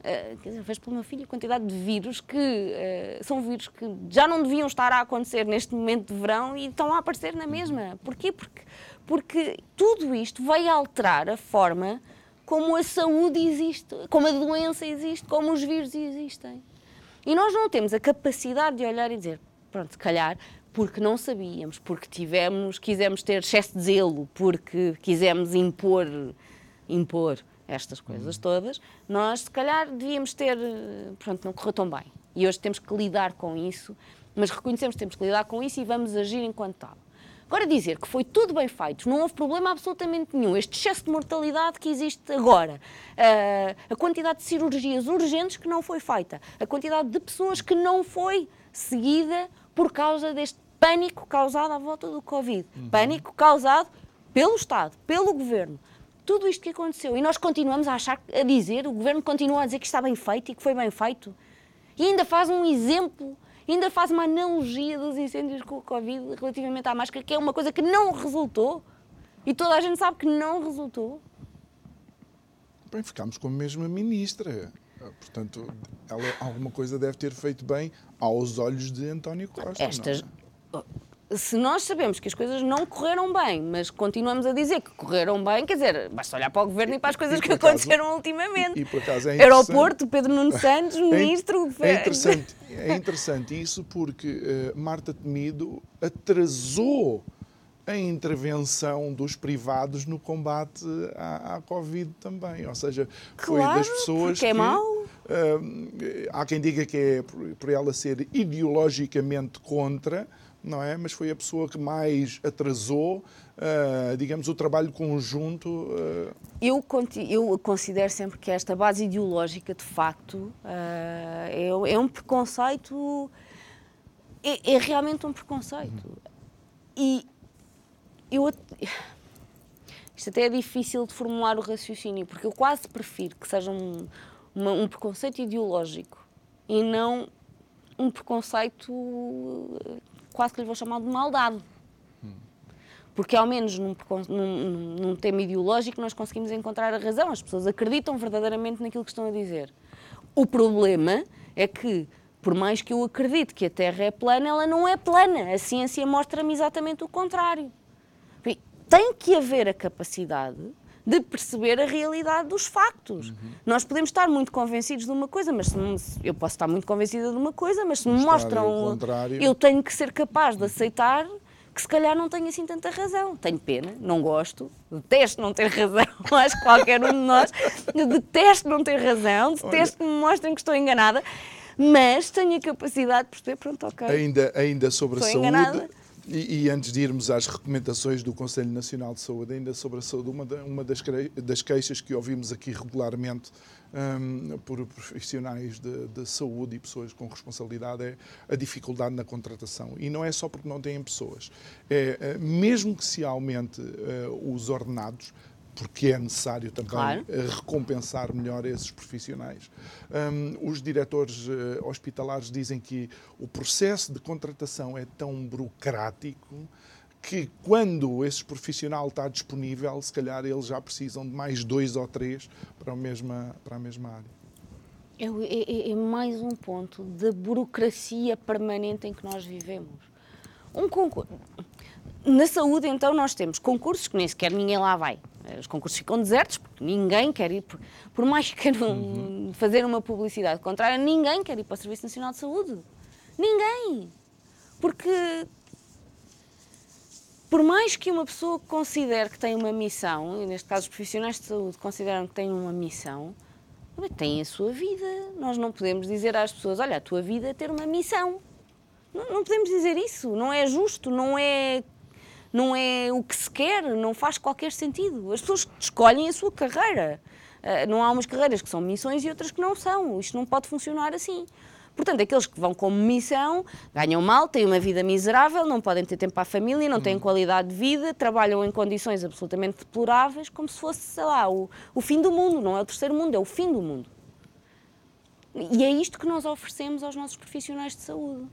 Uh, quer dizer, vejo pelo meu filho a quantidade de vírus que uh, são vírus que já não deviam estar a acontecer neste momento de verão e estão a aparecer na mesma. Porquê? Porque, porque tudo isto vai alterar a forma como a saúde existe, como a doença existe, como os vírus existem. E nós não temos a capacidade de olhar e dizer, pronto, se calhar, porque não sabíamos, porque tivemos, quisemos ter excesso de zelo, porque quisemos impor, impor estas coisas uhum. todas, nós se calhar devíamos ter, pronto, não correu tão bem. E hoje temos que lidar com isso, mas reconhecemos que temos que lidar com isso e vamos agir enquanto tal. Agora dizer que foi tudo bem feito, não houve problema absolutamente nenhum, este excesso de mortalidade que existe agora, uh, a quantidade de cirurgias urgentes que não foi feita, a quantidade de pessoas que não foi seguida por causa deste pânico causado à volta do Covid. Uhum. Pânico causado pelo Estado, pelo Governo tudo isto que aconteceu. E nós continuamos a achar, a dizer, o governo continua a dizer que está bem feito e que foi bem feito. E ainda faz um exemplo, ainda faz uma analogia dos incêndios com o Covid relativamente à máscara, que é uma coisa que não resultou. E toda a gente sabe que não resultou. Bem, ficámos com a mesma ministra. Portanto, ela alguma coisa deve ter feito bem aos olhos de António Costa. Estas, é? Se nós sabemos que as coisas não correram bem, mas continuamos a dizer que correram bem, quer dizer, basta olhar para o governo e para as coisas que acaso, aconteceram ultimamente. E, e, por acaso é Aeroporto, Pedro Nuno Santos, <laughs> é ministro. É, é interessante, é interessante isso porque uh, Marta Temido atrasou a intervenção dos privados no combate à, à Covid também. Ou seja, foi claro, das pessoas que. É mau. Uh, há quem diga que é por, por ela ser ideologicamente contra, não é? Mas foi a pessoa que mais atrasou, uh, digamos, o trabalho conjunto. Uh... Eu, eu considero sempre que esta base ideológica, de facto, uh, é, é, um preconceito, é, é, realmente um preconceito. E eu. Isto até é difícil de formular o raciocínio, porque eu quase prefiro que seja um, uma, um preconceito ideológico e não um preconceito quase que lhe vou chamar de maldade. Porque, ao menos num, num, num, tema ideológico, nós conseguimos encontrar a razão. As pessoas acreditam verdadeiramente naquilo que estão a dizer. O problema é que, por mais que eu acredite que a Terra é plana, ela não é plana. A ciência mostra-me exatamente o contrário. Tem que haver a capacidade de perceber a realidade dos factos. Uhum. Nós podemos estar muito convencidos de uma coisa, mas se, eu posso estar muito convencida de uma coisa, mas se me mostram. Eu tenho que ser capaz de aceitar que se calhar não tenho assim tanta razão. Tenho pena, não gosto, detesto não ter <laughs> razão, acho que qualquer um de nós detesto não ter razão, detesto que me mostrem que estou enganada, mas tenho a capacidade de perceber, pronto, ok. Ainda, ainda sobre a saúde. Enganada e, e, antes de irmos às recomendações do Conselho Nacional de Saúde, ainda sobre a saúde, uma, uma das, das, queixas que ouvimos aqui regularmente um, por profissionais de, de, saúde e pessoas com responsabilidade é a dificuldade na contratação. E não é só porque não têm pessoas. É, é mesmo que se aumente uh, os ordenados, porque é necessário também claro. Eh, recompensar melhor esses profissionais. Um, os diretores uh, hospitalares dizem que o processo de contratação é tão burocrático que quando esse profissional está disponível, se calhar eles já precisam de mais dois ou três para a mesma, para a mesma área. É, é, é mais um ponto da burocracia permanente em que nós vivemos. Um concurso. Na saúde, então, nós temos concursos que nem sequer ninguém lá vai. Os concursos ficam desertos porque ninguém quer ir, por, por mais que queiram uhum. fazer uma publicidade contrária, ninguém quer ir para o Serviço Nacional de Saúde. Ninguém! Porque, por mais que uma pessoa considere que tem uma missão, e neste caso os profissionais de saúde consideram que têm uma missão, têm a sua vida. Nós não podemos dizer às pessoas: olha, a tua vida é ter uma missão. Não, não podemos dizer isso. Não é justo, não é não é o que se quer, não faz qualquer sentido. As pessoas escolhem a sua carreira. Uh, não há umas carreiras que são missões e outras que não são. Isto não pode funcionar assim. Portanto, aqueles que vão como missão ganham mal, têm uma vida miserável, não podem ter tempo para a família, não têm qualidade de vida, trabalham em condições absolutamente deploráveis, como se fosse, sei lá, o, o fim do mundo. Não é o terceiro mundo, é o fim do mundo. E é isto que nós oferecemos aos nossos profissionais de saúde.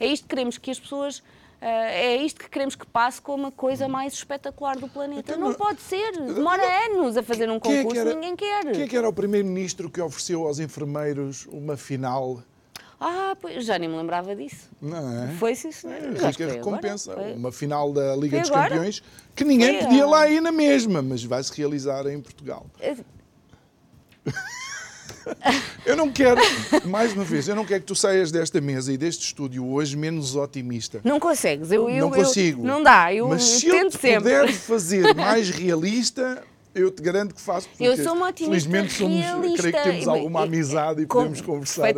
É isto que queremos que as pessoas. Uh, é isto que queremos que passe como a coisa mais espetacular do planeta. Então, não, não- pode ser. Demora anos a fazer um Quem é que concurso, era- ninguém quer. Quem é que era o primeiro-ministro que ofereceu aos enfermeiros uma final? Ah, pois, já nem me lembrava disso. Não é? Foi sim, senhor. É, rica foi agora. recompensa. Foi. Uma final da Liga dos agora? Campeões que ninguém Foi, podia ah. lá ir na mesma, mas vai se realizar em Portugal. É, Eu não quero, mais uma vez, eu não quero que tu saias desta mesa e deste estúdio hoje menos otimista. Não consegues. Eu, eu, não eu- consigo. não dá. Eu, Mas eu se eu te sempre. puder fazer mais realista, eu te garanto que faço. Porque Eu sou uma otimista Felizmente somos, realista. creio que temos alguma e- amizade e com- podemos conversar,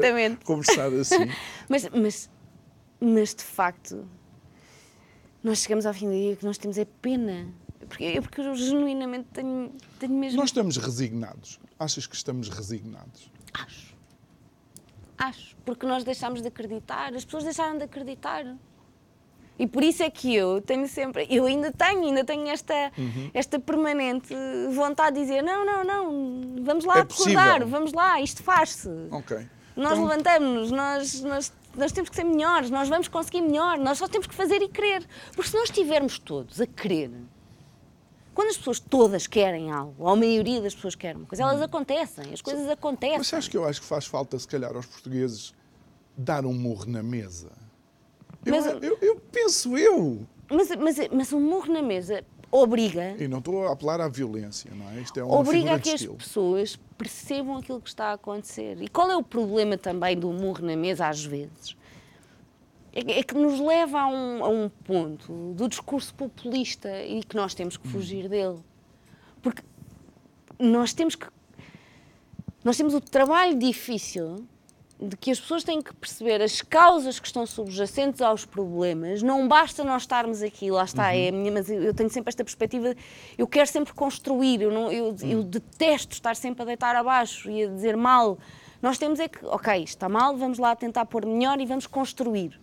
conversar assim. <laughs> Mas, mas, mas de facto, nós chegamos ao fim do dia que nós temos é pena. Porque, eu, porque eu genuinamente tenho, tenho mesmo. Nós estamos resignados. Achas que estamos resignados? Acho. Acho. Porque nós deixámos de acreditar. As pessoas deixaram de acreditar. E por isso é que eu tenho sempre, eu ainda tenho, ainda tenho esta, Uhum. esta permanente vontade de dizer: não, não, não, vamos lá É acordar, possível. vamos lá, isto faz-se. Ok. Nós Então, levantamos-nos, nós, nós, nós temos que ser melhores, nós vamos conseguir melhor, nós só temos que fazer e querer. Porque se nós estivermos todos a querer, quando as pessoas todas querem algo, ou a maioria das pessoas querem uma coisa, elas acontecem, as coisas Mas acontecem. sabes que eu acho que faz falta, se calhar, aos portugueses dar um murro na mesa? Eu, Mas- eu- eu penso eu. Mas, mas, mas um murro na mesa obriga, E não estou a apelar à violência, não é? Isto é uma obriga a que as pessoas percebam aquilo que está a acontecer. E qual é o problema também do murro na mesa, às vezes? É que- é que nos leva a um, a um ponto do discurso populista e que nós temos que fugir dele. Porque nós temos que. Nós temos o trabalho difícil de que as pessoas têm que perceber as causas que estão subjacentes aos problemas. Não basta nós estarmos aqui, lá está, é a minha, mas eu tenho sempre esta perspectiva, eu quero sempre construir, eu, não, eu, eu detesto estar sempre a deitar abaixo e a dizer mal. Nós temos é que, ok, está mal, vamos lá tentar pôr melhor e vamos construir.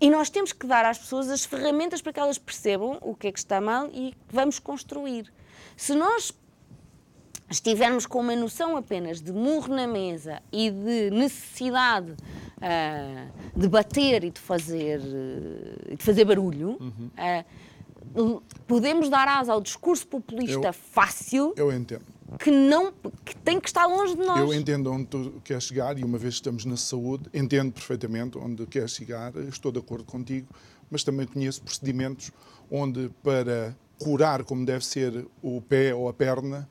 E nós temos que dar às pessoas as ferramentas para que elas percebam o que é que está mal e vamos construir. Se nós estivermos com uma noção apenas de murro na mesa e de necessidade ah, de bater e de fazer, e de fazer barulho, ah, l- podemos dar asa ao discurso populista Eu- fácil Eu entendo. Que, não, que tem que estar longe de nós. Eu entendo onde tu queres chegar e uma vez estamos na saúde, entendo perfeitamente onde queres chegar, estou de acordo contigo, mas também conheço procedimentos onde para curar como deve ser o pé ou a perna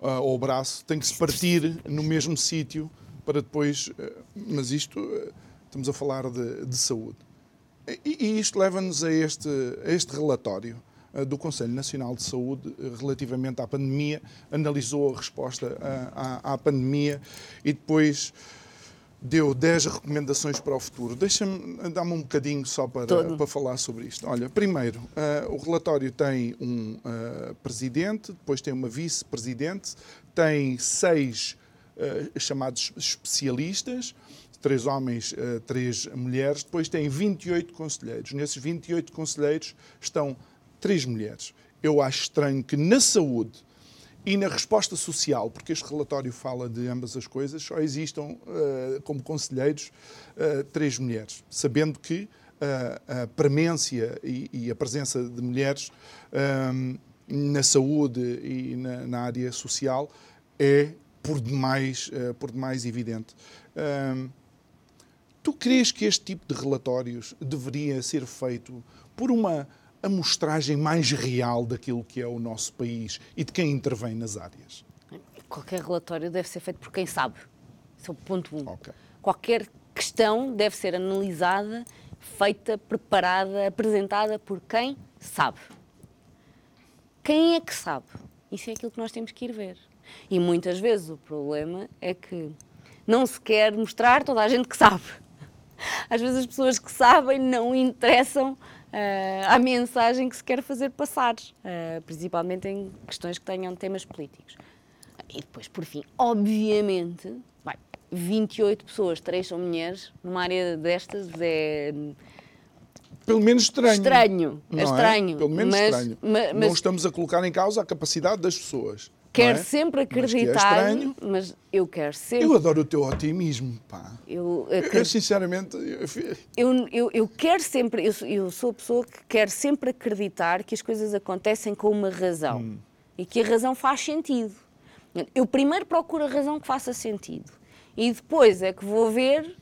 ah, ou o braço, tem que se partir no mesmo sítio para depois. ah, mas isto, ah, estamos a falar de, de saúde. E, e isto leva-nos a este, a este relatório do Conselho Nacional de Saúde eh, relativamente à pandemia, analisou a resposta à, à- à pandemia e depois deu 10 recomendações para o futuro. Deixa-me eh, dar-me um bocadinho só para, Todo. para falar sobre isto. Olha, primeiro, eh, o relatório tem um eh, presidente, depois tem uma vice-presidente, tem seis eh, chamados especialistas, três homens, eh, três mulheres, depois tem 28 conselheiros. Nesses 28 conselheiros estão três mulheres. Eu acho estranho que na saúde e na resposta social, porque este relatório fala de ambas as coisas, só existam eh, como conselheiros eh, três mulheres, sabendo que eh, a premência e, e a presença de mulheres na saúde e na, na área social é por demais, por demais evidente. Tu crês que este tipo de relatórios deveria ser feito por uma amostragem mais real daquilo que é o nosso país e de quem intervém nas áreas? Qualquer relatório deve ser feito por quem sabe. Esse é o ponto um. Ok. Qualquer questão deve ser analisada, feita, preparada, apresentada por quem sabe. Quem é que sabe? Isso é aquilo que nós temos que ir ver. E muitas vezes o problema é que não se quer mostrar toda a gente que sabe. Às vezes as pessoas que sabem não interessam à mensagem que se quer fazer passar, ah, principalmente em questões que tenham temas políticos. E depois, por fim, obviamente, bem, 28 pessoas, três são mulheres, numa área destas é pelo menos estranho. Estranho, é estranho. É? Pelo menos mas, estranho. Mas, não estamos a colocar em causa a capacidade das pessoas. Quero é? sempre acreditar, mas, é mas, eu quero sempre. Eu adoro o teu otimismo, pá. Eu, eu, eu sinceramente. Eu, eu, eu quero sempre. Eu, eu sou a pessoa que quer sempre acreditar que as coisas acontecem com uma razão hum. e que a razão faz sentido. Eu primeiro procuro a razão que faça sentido e depois é que vou ver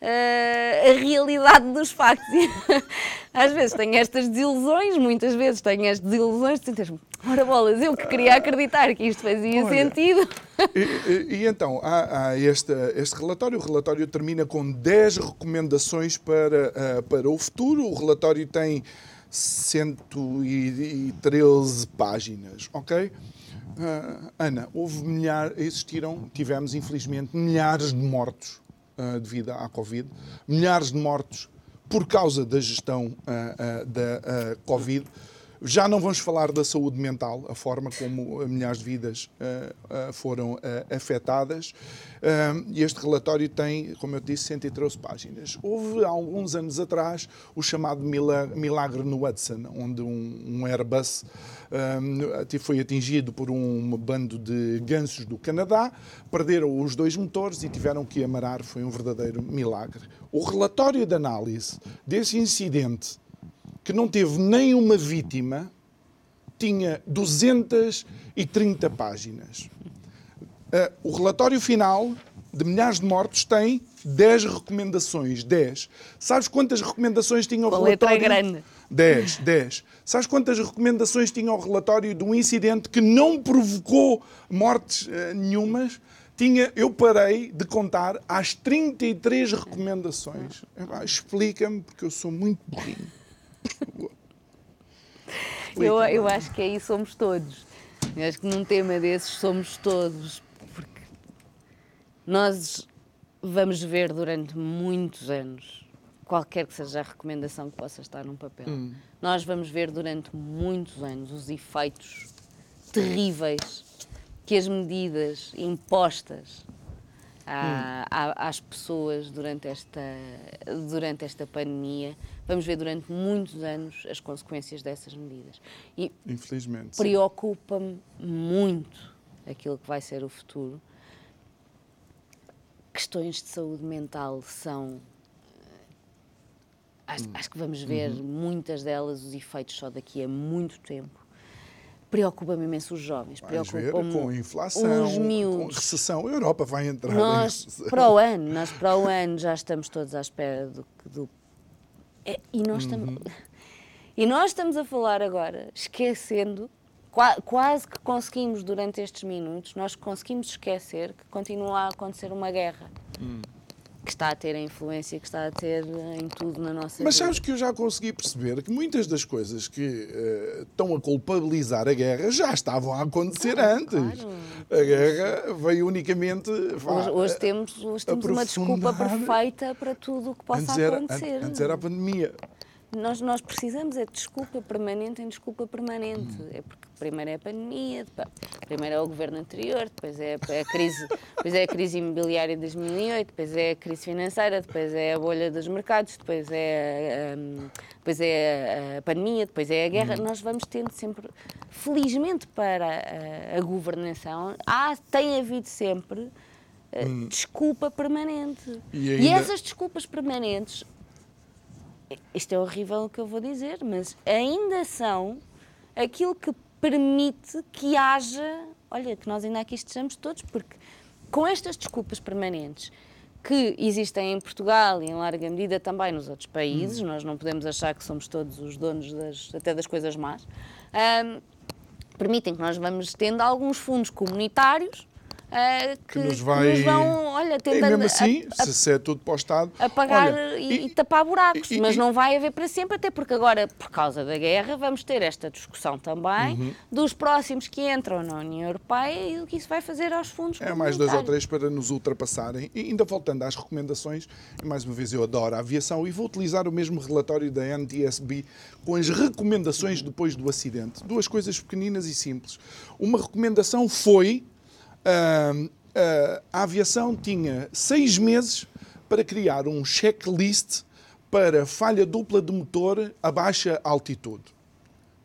uh, a realidade dos factos. <laughs> Às vezes tenho estas desilusões, muitas vezes tenho as desilusões de sentir ora bolas, eu que queria acreditar que isto fazia Olha, sentido. E, e, e então, há, há este, este, relatório, o relatório termina com 10 recomendações para, uh, para o futuro, o relatório tem 113 páginas, ok? Uh, Ana, houve milhares, existiram, tivemos infelizmente milhares de mortos uh, devido à Covid, milhares de mortos por causa da gestão uh, da Covid. Já não vamos falar da saúde mental, a forma como milhares de vidas uh, uh, foram uh, afetadas. este relatório tem, como eu disse, 113 páginas. Houve, há alguns anos atrás, o chamado milagre no Hudson, onde um, um Airbus foi atingido por um bando de gansos do Canadá, perderam os dois motores e tiveram que amarar. Foi um verdadeiro milagre. O relatório de análise desse incidente que não teve nenhuma vítima, tinha 230 páginas. Uh, o relatório final de milhares de mortos tem 10 recomendações. 10. Sabes quantas recomendações tinha o relatório? letra é grande. 10, 10. Sabes quantas recomendações tinha o relatório de um incidente que não provocou mortes uh, nenhumas? Tinha, eu parei de contar às 33 recomendações. Explica-me, porque eu sou muito burrinho. Eu, eu acho que aí somos todos. Eu acho que num tema desses somos todos, porque nós vamos ver durante muitos anos, qualquer que seja a recomendação que possa estar num papel, hum. nós vamos ver durante muitos anos os efeitos terríveis que as medidas impostas à, hum. às pessoas durante esta, durante esta pandemia. Vamos ver durante muitos anos as consequências dessas medidas. E Infelizmente. Preocupa-me muito aquilo que vai ser o futuro. Questões de saúde mental são. Acho, hum. acho que vamos ver uhum. muitas delas, os efeitos só daqui a muito tempo preocupa-me imenso os jovens. Preocupa com inflação, os com recessão. A Europa vai entrar nós, em Para o <laughs> ano, nós para o ano já estamos todos à espera do... do é, e, nós uhum. estamos, <laughs> e nós estamos a falar agora, esquecendo, quase que conseguimos durante estes minutos, nós conseguimos esquecer que continua a acontecer uma guerra. Uhum que está a ter a influência que está a ter em tudo na nossa Mas vida. sabes que eu já consegui perceber que muitas das coisas que uh, estão a culpabilizar a guerra já estavam a acontecer antes. Claro. A guerra veio unicamente. Hoje, hoje, temos, hoje temos uma desculpa perfeita para tudo o que possa antes era, acontecer. Antes era a pandemia. Nós, nós precisamos é de desculpa permanente em desculpa permanente. Hum. É porque primeiro é a pandemia, depois, primeiro é o governo anterior, depois é a crise, depois é a crise imobiliária de 2008, depois é a crise financeira, depois é a bolha dos mercados, depois é, um, depois é a pandemia, depois é a guerra. Hum. Nós vamos tendo sempre, felizmente para a, a governação, há, tem havido sempre uh, hum. desculpa permanente. E, ainda... e essas desculpas permanentes isto é horrível o que eu vou dizer, mas ainda são aquilo que permite que haja, olha, que nós ainda aqui estejamos todos, porque com estas desculpas permanentes que existem em Portugal e em larga medida também nos outros países, hum. nós não podemos achar que somos todos os donos das, até das coisas más, um, permitem que nós vamos tendo alguns fundos comunitários uh, que, que, nos vai... nos vão, olha, tentando... E mesmo assim, a, a, se é tudo para o Estado... Apagar olha, e, e, tapar buracos, e, mas não vai haver para sempre, até porque agora, por causa da guerra, vamos ter esta discussão também uhum. dos próximos que entram na União Europeia e o que isso vai fazer aos fundos É mais dois ou três para nos ultrapassarem. E ainda voltando às recomendações, mais uma vez eu adoro a aviação e vou utilizar o mesmo relatório da NTSB com as recomendações depois do acidente. Duas coisas pequeninas e simples. Uma recomendação foi a aviação tinha seis meses para criar um checklist para falha dupla de motor a baixa altitude.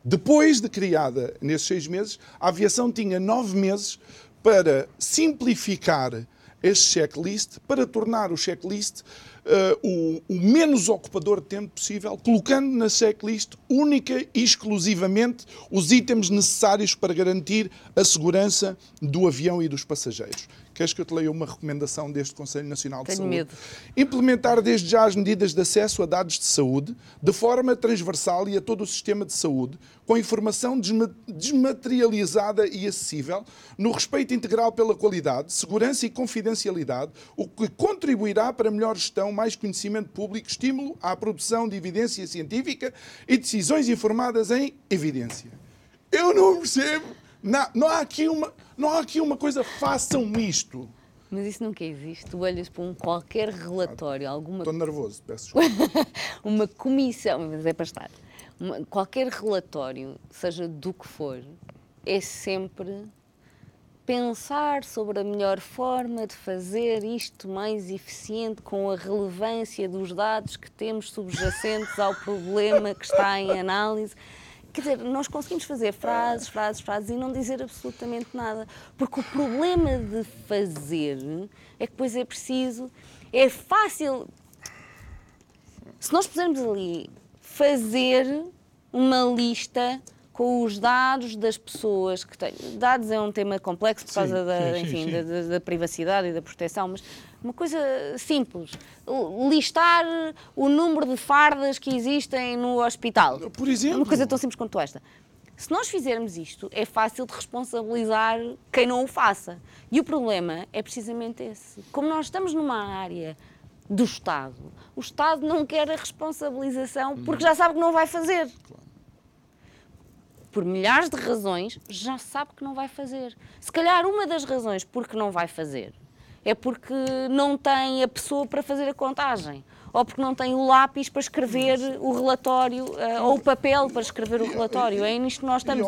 Depois de criada nesses seis meses, a aviação tinha nove meses para simplificar este checklist, para tornar o checklist uh, o, o, menos ocupador de tempo possível, colocando na checklist única e exclusivamente os itens necessários para garantir a segurança do avião e dos passageiros. Queres que eu te leia uma recomendação deste Conselho Nacional de Tenho Saúde? Medo. Implementar desde já as medidas de acesso a dados de saúde de forma transversal e a todo o sistema de saúde, com informação desmaterializada e acessível, no respeito integral pela qualidade, segurança e confidencialidade, o que contribuirá para melhor gestão, mais conhecimento público, estímulo à produção de evidência científica e decisões informadas em evidência. Eu não percebo. Não, não há aqui uma não há aqui uma coisa, façam isto. Mas isso nunca existe. Tu olhas para um qualquer relatório, alguma. Estou nervoso, peço <laughs> desculpa. uma comissão, mas é para estar. Uma, qualquer relatório, seja do que for, é sempre pensar sobre a melhor forma de fazer isto mais eficiente com a relevância dos dados que temos subjacentes ao problema que está em análise. Quer dizer, nós conseguimos fazer frases, frases, frases e não dizer absolutamente nada. Porque o problema de fazer é que depois é preciso, é fácil. Se nós pusermos ali fazer uma lista com os dados das pessoas que têm. Dados é um tema complexo por causa sim, da, sim, enfim, sim, da, da, privacidade e da proteção, mas uma coisa simples. Listar o número de fardas que existem no hospital. Por exemplo. Uma coisa tão simples quanto esta. Se nós fizermos isto, é fácil de responsabilizar quem não o faça. E o problema é precisamente esse. Como nós estamos numa área do Estado, o Estado não quer a responsabilização porque já sabe que não vai fazer. Por milhares de razões, já sabe que não vai fazer. Se calhar uma das razões porque não vai fazer é porque não tem a pessoa para fazer a contagem ou porque não tem o lápis para escrever o relatório uh, ou o papel para escrever o relatório. É nisto que nós estamos.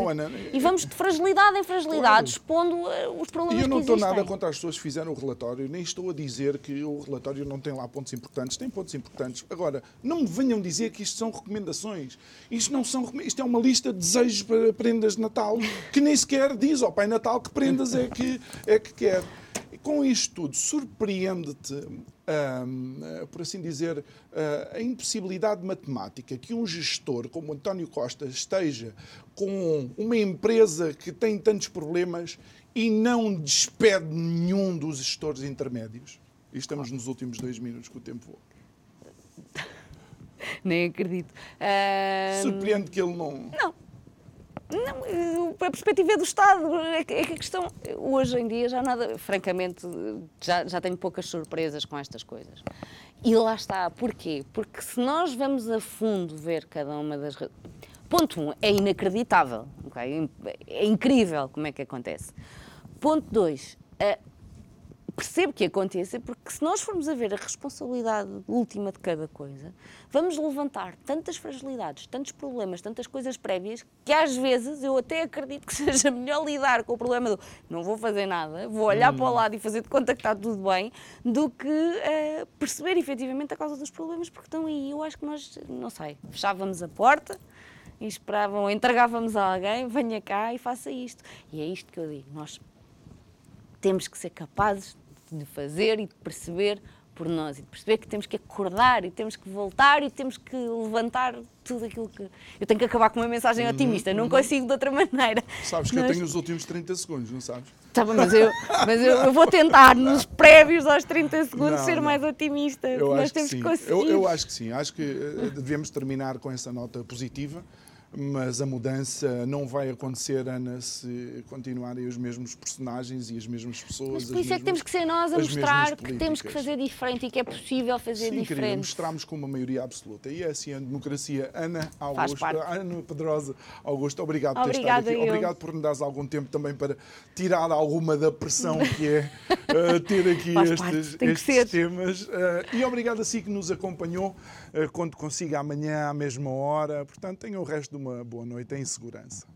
E vamos de fragilidade em fragilidade, expondo uh, os problemas que existem. Eu não estou nada contra as pessoas que fizeram o relatório, nem estou a dizer que o relatório não tem lá pontos importantes. Tem pontos importantes. Agora, não me venham dizer que isto são recomendações. Isto não são Isto é uma lista de desejos para prendas de Natal que nem sequer diz ao Pai Natal que prendas é que, é que quer. Com isto tudo, surpreende-te uh, por assim dizer, uh, a impossibilidade matemática que um gestor como António Costa esteja com uma empresa que tem tantos problemas e não despede nenhum dos gestores intermédios? E estamos nos últimos dois minutos que o tempo voa. <laughs> Nem acredito. Uh... Surpreende que ele não. Não não, a perspectiva é do Estado. É que, é que a questão, hoje em dia, já nada, francamente, já, já tenho poucas surpresas com estas coisas. E lá está. Porquê? Porque se nós vamos a fundo ver cada uma das. Ponto 1, um, é inacreditável. Okay? É incrível como é que acontece. Ponto 2, percebo que aconteça, porque se nós formos a ver a responsabilidade última de cada coisa, vamos levantar tantas fragilidades, tantos problemas, tantas coisas prévias, que às vezes eu até acredito que <laughs> seja melhor lidar com o problema do não vou fazer nada, vou olhar hum. para o lado e fazer de conta que está tudo bem, do que uh, perceber efetivamente a causa dos problemas, porque estão aí. Eu acho que nós, não sei, fechávamos a porta e esperavam, entregávamos a alguém, venha cá e faça isto. E é isto que eu digo, nós temos que ser capazes de fazer e de perceber por nós e de perceber que temos que acordar e temos que voltar e temos que levantar tudo aquilo que. Eu tenho que acabar com uma mensagem uhum, otimista, não uhum. consigo de outra maneira. Sabes que mas... eu tenho os últimos 30 segundos, não sabes? Tá bem, mas eu, mas eu, eu, vou tentar, nos prévios aos 30 segundos, não, ser não. mais otimista. Eu nós acho temos que sim. que. Eu, eu acho que sim, acho que eh, devemos terminar com essa nota positiva mas a mudança não vai acontecer, Ana, se continuarem os mesmos personagens e as mesmas pessoas. Mas por isso é que temos que ser nós a mostrar que temos que fazer diferente e que é possível fazer Sim, diferente. Sim, mostramos com uma maioria absoluta. E é assim a democracia. Ana Augusto, Ana Pedrosa Augusto, obrigado por ter estado aqui. Eu. Obrigado por me dares algum tempo também para tirar alguma da pressão que é uh, <laughs> ter aqui estes, estes temas. Uh, e obrigado a si que nos acompanhou. Eh, Conto consigo amanhã à mesma hora. Portanto, tenham o resto de uma boa noite em segurança.